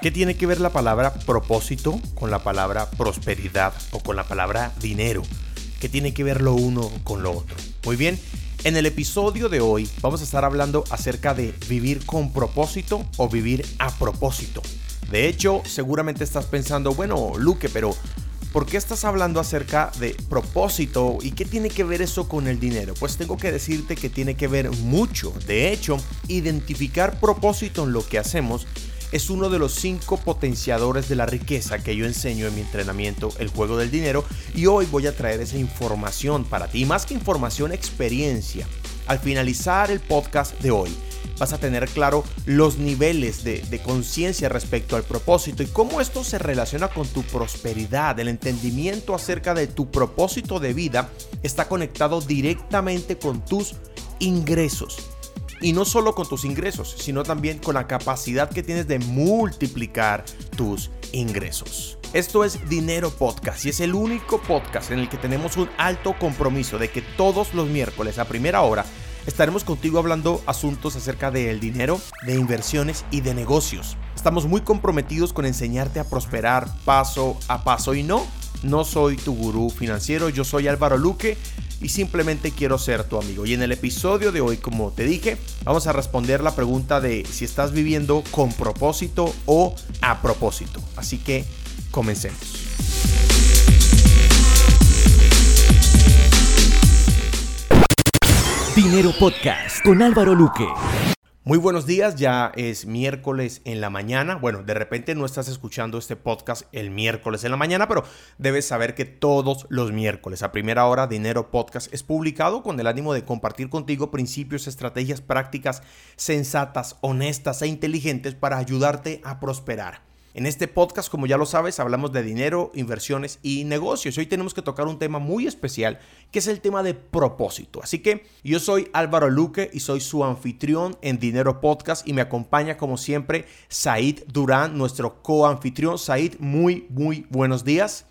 ¿Qué tiene que ver la palabra propósito con la palabra prosperidad o con la palabra dinero? ¿Qué tiene que ver lo uno con lo otro? Muy bien, en el episodio de hoy vamos a estar hablando acerca de vivir con propósito o vivir a propósito. De hecho, seguramente estás pensando, bueno, Luque, pero ¿por qué estás hablando acerca de propósito y qué tiene que ver eso con el dinero? Pues tengo que decirte que tiene que ver mucho. De hecho, identificar propósito en lo que hacemos es uno de los cinco potenciadores de la riqueza que yo enseño en mi entrenamiento El juego del dinero y hoy voy a traer esa información para ti, más que información, experiencia. Al finalizar el podcast de hoy, vas a tener claro los niveles de, de conciencia respecto al propósito y cómo esto se relaciona con tu prosperidad. El entendimiento acerca de tu propósito de vida está conectado directamente con tus ingresos. Y no solo con tus ingresos, sino también con la capacidad que tienes de multiplicar tus ingresos. Esto es Dinero Podcast y es el único podcast en el que tenemos un alto compromiso de que todos los miércoles a primera hora estaremos contigo hablando asuntos acerca del dinero, de inversiones y de negocios. Estamos muy comprometidos con enseñarte a prosperar paso a paso y no, no soy tu gurú financiero, yo soy Álvaro Luque y simplemente quiero ser tu amigo. Y en el episodio de hoy, como te dije, vamos a responder la pregunta de si estás viviendo con propósito o a propósito. Así que comencemos. Dinero Podcast con Álvaro Luque. Muy buenos días, ya es miércoles en la mañana. Bueno, de repente no estás escuchando este podcast el miércoles en la mañana, pero debes saber que todos los miércoles a primera hora Dinero Podcast es publicado con el ánimo de compartir contigo principios, estrategias prácticas sensatas, honestas e inteligentes para ayudarte a prosperar. En este podcast, como ya lo sabes, hablamos de dinero, inversiones y negocios. Hoy tenemos que tocar un tema muy especial, que es el tema de propósito. Así que yo soy Álvaro Luque y soy su anfitrión en Dinero Podcast y me acompaña como siempre Said Durán, nuestro coanfitrión. Said, muy, muy buenos días.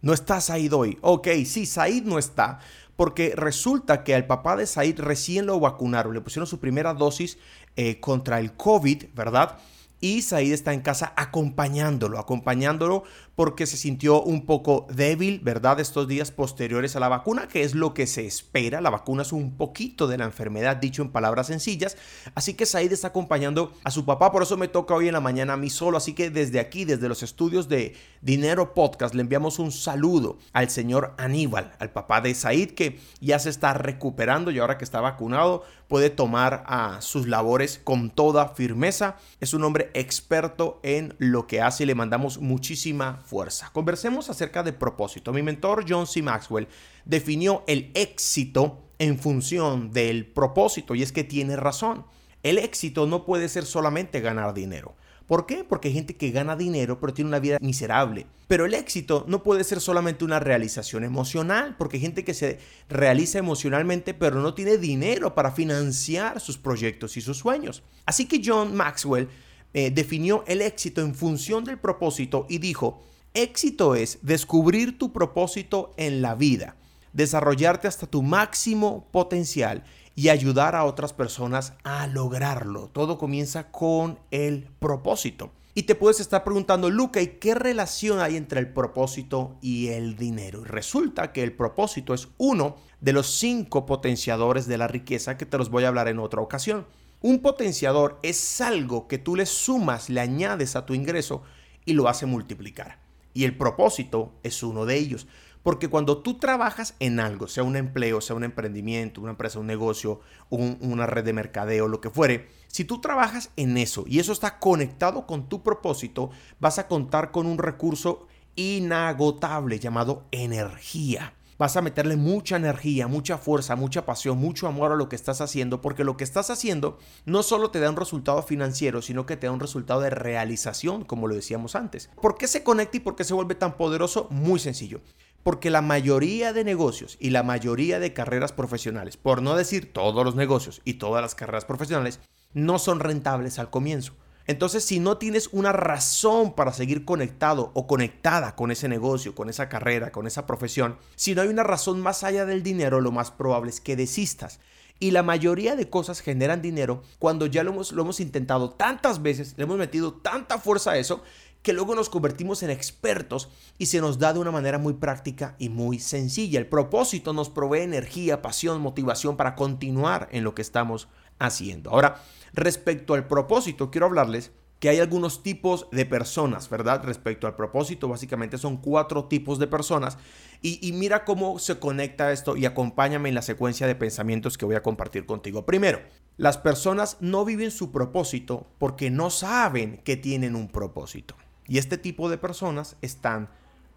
No está Said hoy. Ok, sí, Said no está porque resulta que al papá de Said recién lo vacunaron, le pusieron su primera dosis eh, contra el COVID, ¿verdad? Y Said está en casa acompañándolo, acompañándolo porque se sintió un poco débil, ¿verdad? Estos días posteriores a la vacuna, que es lo que se espera. La vacuna es un poquito de la enfermedad, dicho en palabras sencillas. Así que Said está acompañando a su papá, por eso me toca hoy en la mañana a mí solo. Así que desde aquí, desde los estudios de Dinero Podcast, le enviamos un saludo al señor Aníbal, al papá de Said, que ya se está recuperando y ahora que está vacunado puede tomar a sus labores con toda firmeza. Es un hombre experto en lo que hace y le mandamos muchísima fuerza. Conversemos acerca de propósito. Mi mentor John C. Maxwell definió el éxito en función del propósito y es que tiene razón. El éxito no puede ser solamente ganar dinero. ¿Por qué? Porque hay gente que gana dinero pero tiene una vida miserable. Pero el éxito no puede ser solamente una realización emocional, porque hay gente que se realiza emocionalmente pero no tiene dinero para financiar sus proyectos y sus sueños. Así que John Maxwell eh, definió el éxito en función del propósito y dijo, Éxito es descubrir tu propósito en la vida, desarrollarte hasta tu máximo potencial y ayudar a otras personas a lograrlo. Todo comienza con el propósito. Y te puedes estar preguntando, Luca, ¿y qué relación hay entre el propósito y el dinero? resulta que el propósito es uno de los cinco potenciadores de la riqueza que te los voy a hablar en otra ocasión. Un potenciador es algo que tú le sumas, le añades a tu ingreso y lo hace multiplicar. Y el propósito es uno de ellos. Porque cuando tú trabajas en algo, sea un empleo, sea un emprendimiento, una empresa, un negocio, una red de mercadeo, lo que fuere, si tú trabajas en eso y eso está conectado con tu propósito, vas a contar con un recurso inagotable llamado energía vas a meterle mucha energía, mucha fuerza, mucha pasión, mucho amor a lo que estás haciendo, porque lo que estás haciendo no solo te da un resultado financiero, sino que te da un resultado de realización, como lo decíamos antes. ¿Por qué se conecta y por qué se vuelve tan poderoso? Muy sencillo. Porque la mayoría de negocios y la mayoría de carreras profesionales, por no decir todos los negocios y todas las carreras profesionales, no son rentables al comienzo. Entonces, si no tienes una razón para seguir conectado o conectada con ese negocio, con esa carrera, con esa profesión, si no hay una razón más allá del dinero, lo más probable es que desistas. Y la mayoría de cosas generan dinero cuando ya lo hemos, lo hemos intentado tantas veces, le hemos metido tanta fuerza a eso, que luego nos convertimos en expertos y se nos da de una manera muy práctica y muy sencilla. El propósito nos provee energía, pasión, motivación para continuar en lo que estamos haciendo. Ahora, respecto al propósito, quiero hablarles que hay algunos tipos de personas, ¿verdad? Respecto al propósito, básicamente son cuatro tipos de personas. Y, y, mira cómo se conecta esto y acompáñame en la secuencia de pensamientos que voy a compartir contigo. Primero, las personas no viven su propósito porque no saben que tienen un propósito. Y este tipo de personas están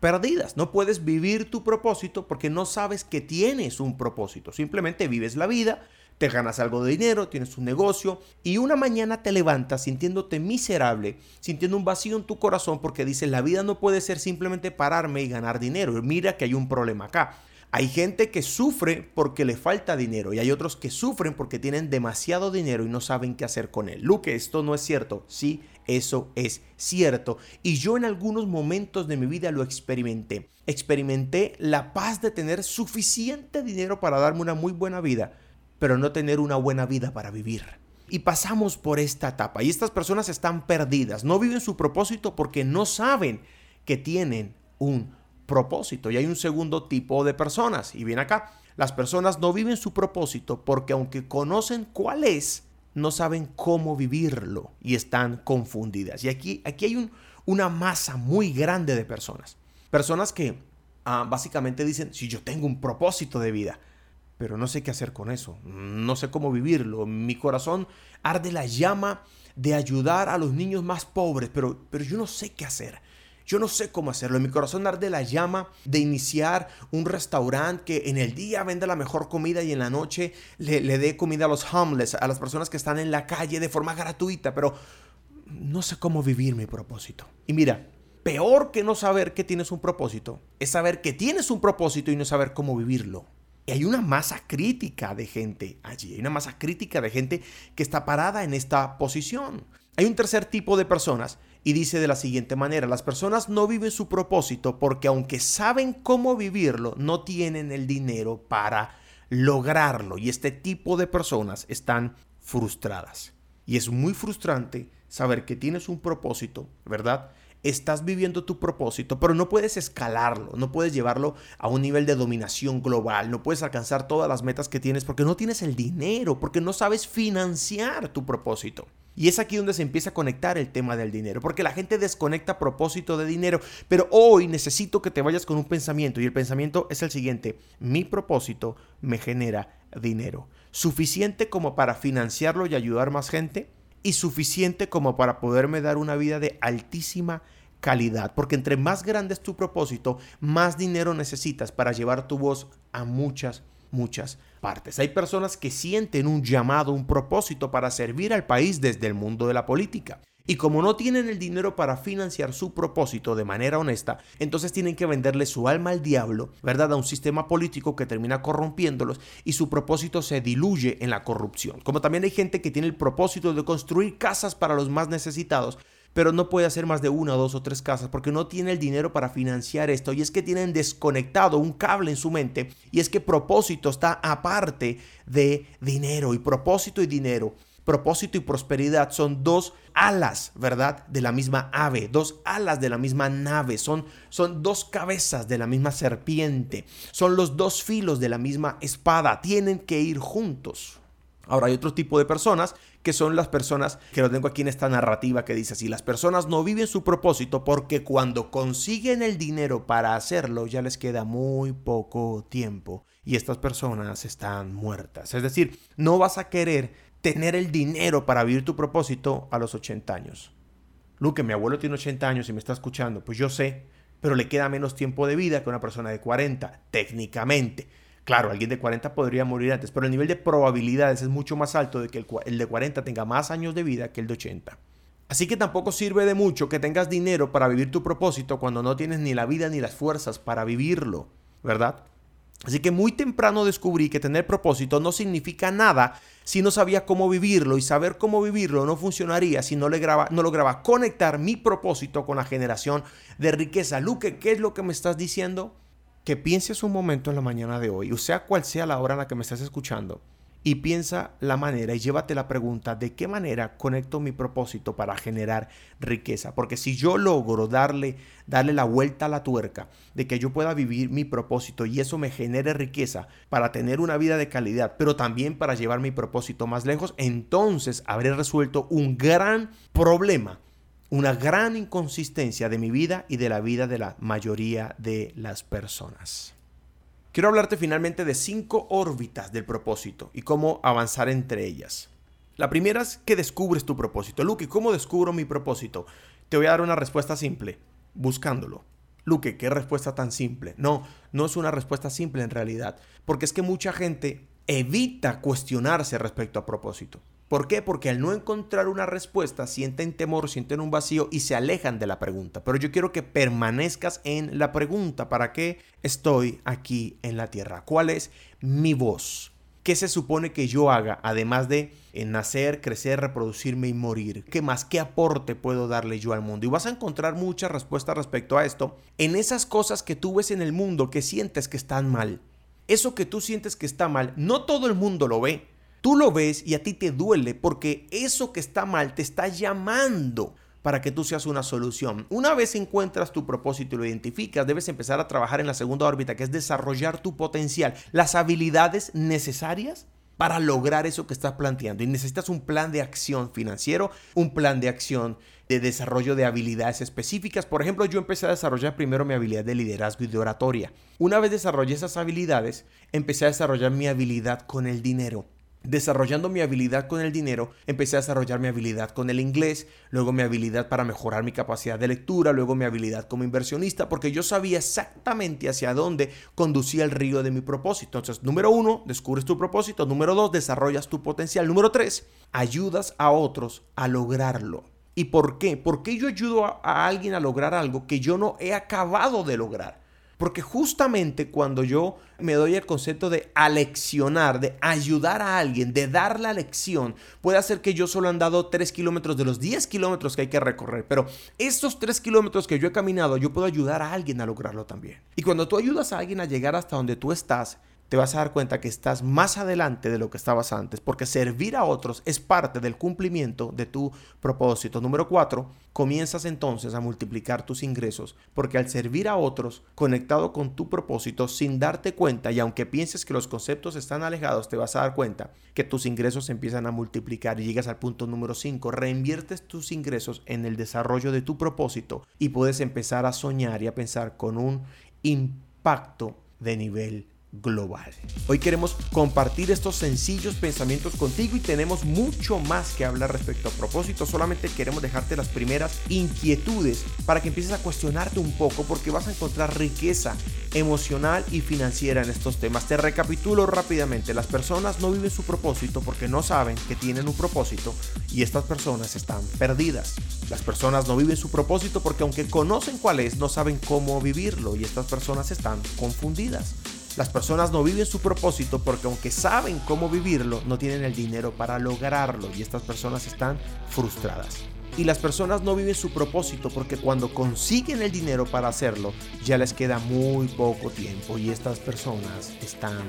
perdidas. No puedes vivir tu propósito porque no sabes que tienes un propósito. Simplemente vives la vida, te ganas algo de dinero, tienes un negocio y una mañana te levantas sintiéndote miserable, sintiendo un vacío en tu corazón porque dices, la vida no puede ser simplemente pararme y ganar dinero. Mira que hay un problema acá. Hay gente que sufre porque le falta dinero y hay otros que sufren porque tienen demasiado dinero y no saben qué hacer con él. Luke, esto no es cierto. Sí, eso es cierto. Y yo en algunos momentos de mi vida lo experimenté. Experimenté la paz de tener suficiente dinero para darme una muy buena vida, pero no tener una buena vida para vivir. Y pasamos por esta etapa y estas personas están perdidas. No viven su propósito porque no saben que tienen un propósito. Y hay un segundo tipo de personas. Y bien acá, las personas no viven su propósito porque aunque conocen cuál es, no saben cómo vivirlo y están confundidas. Y aquí, aquí hay un, una masa muy grande de personas. Personas que ah, básicamente dicen, si yo tengo un propósito de vida, pero no sé qué hacer con eso, no sé cómo vivirlo. Mi corazón arde la llama de ayudar a los niños más pobres, pero, pero yo no sé qué hacer. Yo no sé cómo hacerlo. En mi corazón arde la llama de iniciar un restaurante que en el día venda la mejor comida y en la noche le, le dé comida a los homeless, a las personas que están en la calle de forma gratuita, pero no sé cómo vivir mi propósito. Y mira, peor que no saber que tienes un propósito es saber que tienes un propósito y no saber cómo vivirlo. Y hay una masa crítica de gente allí, hay una masa crítica de gente que está parada en esta posición. Hay un tercer tipo de personas y dice de la siguiente manera, las personas no viven su propósito porque aunque saben cómo vivirlo, no tienen el dinero para lograrlo. Y este tipo de personas están frustradas. Y es muy frustrante saber que tienes un propósito, ¿verdad? Estás viviendo tu propósito, pero no puedes escalarlo, no puedes llevarlo a un nivel de dominación global, no puedes alcanzar todas las metas que tienes porque no tienes el dinero, porque no sabes financiar tu propósito. Y es aquí donde se empieza a conectar el tema del dinero, porque la gente desconecta propósito de dinero, pero hoy necesito que te vayas con un pensamiento y el pensamiento es el siguiente, mi propósito me genera dinero, suficiente como para financiarlo y ayudar más gente y suficiente como para poderme dar una vida de altísima calidad, porque entre más grande es tu propósito, más dinero necesitas para llevar tu voz a muchas muchas partes. Hay personas que sienten un llamado, un propósito para servir al país desde el mundo de la política. Y como no tienen el dinero para financiar su propósito de manera honesta, entonces tienen que venderle su alma al diablo, ¿verdad? A un sistema político que termina corrompiéndolos y su propósito se diluye en la corrupción. Como también hay gente que tiene el propósito de construir casas para los más necesitados, pero no puede hacer más de una, dos o tres casas porque no tiene el dinero para financiar esto. Y es que tienen desconectado un cable en su mente y es que propósito está aparte de dinero y propósito y dinero. Propósito y prosperidad son dos alas, ¿verdad? De la misma ave, dos alas de la misma nave, son, son dos cabezas de la misma serpiente, son los dos filos de la misma espada, tienen que ir juntos. Ahora hay otro tipo de personas que son las personas que lo tengo aquí en esta narrativa que dice así, las personas no viven su propósito porque cuando consiguen el dinero para hacerlo ya les queda muy poco tiempo y estas personas están muertas. Es decir, no vas a querer tener el dinero para vivir tu propósito a los 80 años. Luke, mi abuelo tiene 80 años y me está escuchando, pues yo sé, pero le queda menos tiempo de vida que una persona de 40, técnicamente. Claro, alguien de 40 podría morir antes, pero el nivel de probabilidades es mucho más alto de que el, de 40 tenga más años de vida que el de 80. Así que tampoco sirve de mucho que tengas dinero para vivir tu propósito cuando no tienes ni la vida ni las fuerzas para vivirlo, ¿verdad? Así que muy temprano descubrí que tener propósito no significa nada si no sabía cómo vivirlo y saber cómo vivirlo no funcionaría si no, le graba, no lograba conectar mi propósito con la generación de riqueza. Luque, ¿qué es lo que me estás diciendo? que pienses un momento en la mañana de hoy, o sea cual sea la hora en la que me estás escuchando, y piensa la manera y llévate la pregunta de qué manera conecto mi propósito para generar riqueza. Porque si yo logro darle, darle la vuelta a la tuerca de que yo pueda vivir mi propósito y eso me genere riqueza para tener una vida de calidad, pero también para llevar mi propósito más lejos, entonces habré resuelto un gran problema una gran inconsistencia de mi vida y de la vida de la mayoría de las personas. Quiero hablarte finalmente de cinco órbitas del propósito y cómo avanzar entre ellas. La primera es que descubres tu propósito. Luke, ¿cómo descubro mi propósito? Te voy a dar una respuesta simple, buscándolo. Luke, ¿qué respuesta tan simple? No, no es una respuesta simple en realidad, porque es que mucha gente evita cuestionarse respecto a propósito. ¿Por qué? Porque al no encontrar una respuesta sienten temor, sienten un vacío y se alejan de la pregunta. Pero yo quiero que permanezcas en la pregunta. ¿Para qué estoy aquí en la tierra? ¿Cuál es mi voz? ¿Qué se supone que yo haga además de nacer, crecer, reproducirme y morir? ¿Qué más? ¿Qué aporte puedo darle yo al mundo? Y vas a encontrar muchas respuestas respecto a esto en esas cosas que tú ves en el mundo que sientes que están mal. Eso que tú sientes que está mal, no todo el mundo lo ve. Tú lo ves y a ti te duele porque eso que está mal te está llamando para que tú seas una solución. Una vez encuentras tu propósito y lo identificas, debes empezar a trabajar en la segunda órbita, que es desarrollar tu potencial, las habilidades necesarias para lograr eso que estás planteando. Y necesitas un plan de acción financiero, un plan de acción de desarrollo de habilidades específicas. Por ejemplo, yo empecé a desarrollar primero mi habilidad de liderazgo y de oratoria. Una vez desarrollé esas habilidades, empecé a desarrollar mi habilidad con el dinero desarrollando mi habilidad con el dinero, empecé a desarrollar mi habilidad con el inglés, luego mi habilidad para mejorar mi capacidad de lectura, luego mi habilidad como inversionista, porque yo sabía exactamente hacia dónde conducía el río de mi propósito. Entonces, número uno, descubres tu propósito. Número dos, desarrollas tu potencial. Número tres, ayudas a otros a lograrlo. ¿Y por qué? ¿Por qué yo ayudo a, a alguien a lograr algo que yo no he acabado de lograr? Porque justamente cuando yo me doy el concepto de aleccionar, de ayudar a alguien, de dar la lección, puede hacer que yo solo han dado 3 kilómetros de los 10 kilómetros que hay que recorrer. Pero estos 3 kilómetros que yo he caminado, yo puedo ayudar a alguien a lograrlo también. Y cuando tú ayudas a alguien a llegar hasta donde tú estás, te vas a dar cuenta que estás más adelante de lo que estabas antes, porque servir a otros es parte del cumplimiento de tu propósito. Número cuatro, comienzas entonces a multiplicar tus ingresos, porque al servir a otros conectado con tu propósito sin darte cuenta, y aunque pienses que los conceptos están alejados, te vas a dar cuenta que tus ingresos empiezan a multiplicar y llegas al punto número cinco, reinviertes tus ingresos en el desarrollo de tu propósito y puedes empezar a soñar y a pensar con un impacto de nivel global. Hoy queremos compartir estos sencillos pensamientos contigo y tenemos mucho más que hablar respecto a propósito. Solamente queremos dejarte las primeras inquietudes para que empieces a cuestionarte un poco porque vas a encontrar riqueza emocional y financiera en estos temas. Te recapitulo rápidamente. Las personas no viven su propósito porque no saben que tienen un propósito y estas personas están perdidas. Las personas no viven su propósito porque aunque conocen cuál es, no saben cómo vivirlo y estas personas están confundidas. Las personas no viven su propósito porque aunque saben cómo vivirlo, no tienen el dinero para lograrlo y estas personas están frustradas. Y las personas no viven su propósito porque cuando consiguen el dinero para hacerlo, ya les queda muy poco tiempo y estas personas están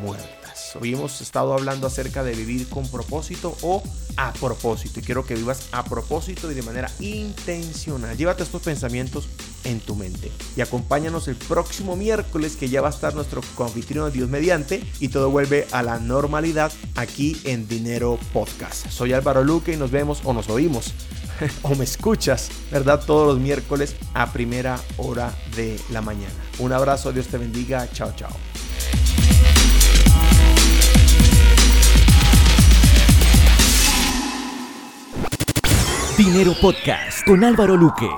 muertas. Hoy hemos estado hablando acerca de vivir con propósito o a propósito. Y quiero que vivas a propósito y de manera intencional. Llévate estos pensamientos en tu mente. Y acompáñanos el próximo miércoles que ya va a estar nuestro confitrión Dios mediante y todo vuelve a la normalidad aquí en Dinero Podcast. Soy Álvaro Luque y nos vemos o nos oímos o me escuchas, ¿verdad? Todos los miércoles a primera hora de la mañana. Un abrazo, Dios te bendiga, chao, chao. Dinero Podcast con Álvaro Luque.